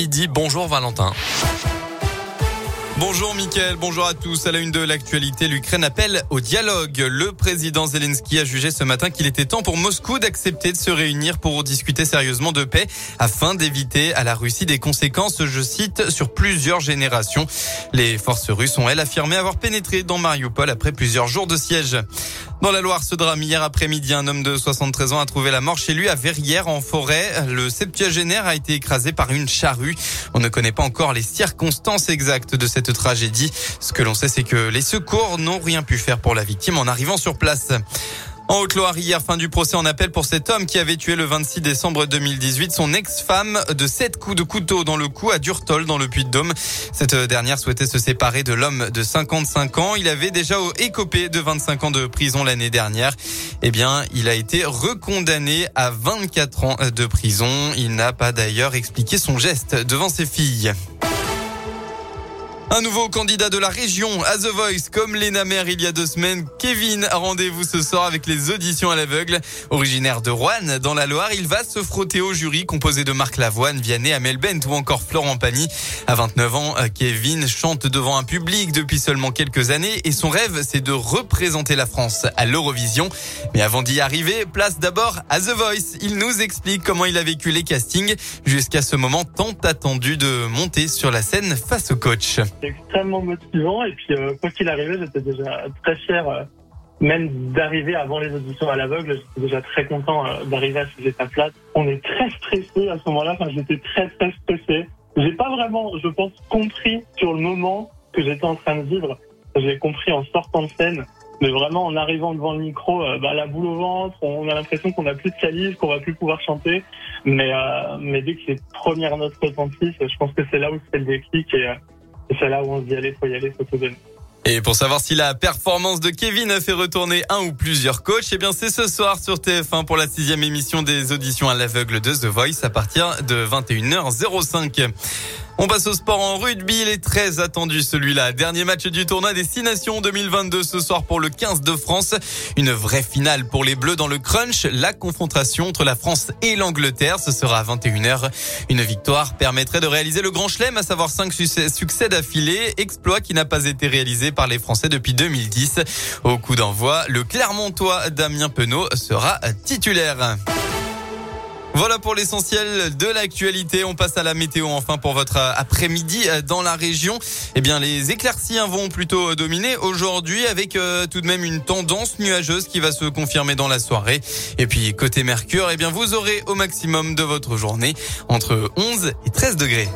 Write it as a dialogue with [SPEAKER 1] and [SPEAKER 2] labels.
[SPEAKER 1] Midi, bonjour Valentin. Bonjour Mickaël, bonjour à tous. À la une de l'actualité, l'Ukraine appelle au dialogue. Le président Zelensky a jugé ce matin qu'il était temps pour Moscou d'accepter de se réunir pour discuter sérieusement de paix afin d'éviter à la Russie des conséquences, je cite, sur plusieurs générations. Les forces russes ont, elles, affirmé avoir pénétré dans Mariupol après plusieurs jours de siège. Dans la Loire, ce drame hier après-midi, un homme de 73 ans a trouvé la mort chez lui à Verrières en forêt. Le septuagénaire a été écrasé par une charrue. On ne connaît pas encore les circonstances exactes de cette tragédie. Ce que l'on sait, c'est que les secours n'ont rien pu faire pour la victime en arrivant sur place. En Haute-Loire, hier, fin du procès en appel pour cet homme qui avait tué le 26 décembre 2018 son ex-femme de sept coups de couteau dans le cou à Durtol, dans le Puy-de-Dôme. Cette dernière souhaitait se séparer de l'homme de 55 ans. Il avait déjà écopé de 25 ans de prison l'année dernière. Eh bien, il a été recondamné à 24 ans de prison. Il n'a pas d'ailleurs expliqué son geste devant ses filles. Un nouveau candidat de la région à The Voice, comme Lena Mer il y a deux semaines. Kevin a rendez-vous ce soir avec les auditions à l'aveugle. Originaire de Rouen, dans la Loire, il va se frotter au jury composé de Marc Lavoine, Vianney, Amel Bent ou encore Florent Pagny. À 29 ans, Kevin chante devant un public depuis seulement quelques années et son rêve, c'est de représenter la France à l'Eurovision. Mais avant d'y arriver, place d'abord à The Voice. Il nous explique comment il a vécu les castings jusqu'à ce moment tant attendu de monter sur la scène face au coach
[SPEAKER 2] extrêmement motivant. Et puis, euh, quoi qu'il arrivait, j'étais déjà très fier, euh, même d'arriver avant les auditions à l'aveugle. J'étais déjà très content euh, d'arriver à ces étapes-là. On est très stressé à ce moment-là. Enfin, j'étais très, très stressé. J'ai pas vraiment, je pense, compris sur le moment que j'étais en train de vivre. J'ai compris en sortant de scène. Mais vraiment, en arrivant devant le micro, bah, la boule au ventre, on a l'impression qu'on n'a plus de calice, qu'on va plus pouvoir chanter. Mais, mais dès que les premières notes retentissent, je pense que c'est là où c'est le déclic c'est là où on se dit allez, faut y aller, faut tout donner.
[SPEAKER 1] Et pour savoir si la performance de Kevin a fait retourner un ou plusieurs coachs, eh bien c'est ce soir sur TF1 pour la sixième émission des auditions à l'aveugle de The Voice à partir de 21h05. On passe au sport en rugby. Il est très attendu celui-là. Dernier match du tournoi des Six Nations 2022 ce soir pour le 15 de France. Une vraie finale pour les Bleus dans le crunch. La confrontation entre la France et l'Angleterre. Ce sera à 21h. Une victoire permettrait de réaliser le grand chelem, à savoir 5 succès d'affilée. Exploit qui n'a pas été réalisé par les Français depuis 2010. Au coup d'envoi, le Clermontois Damien Penaud sera titulaire. Voilà pour l'essentiel de l'actualité. On passe à la météo enfin pour votre après-midi dans la région. Eh bien, les éclaircies vont plutôt dominer aujourd'hui avec euh, tout de même une tendance nuageuse qui va se confirmer dans la soirée. Et puis, côté Mercure, eh bien, vous aurez au maximum de votre journée entre 11 et 13 degrés.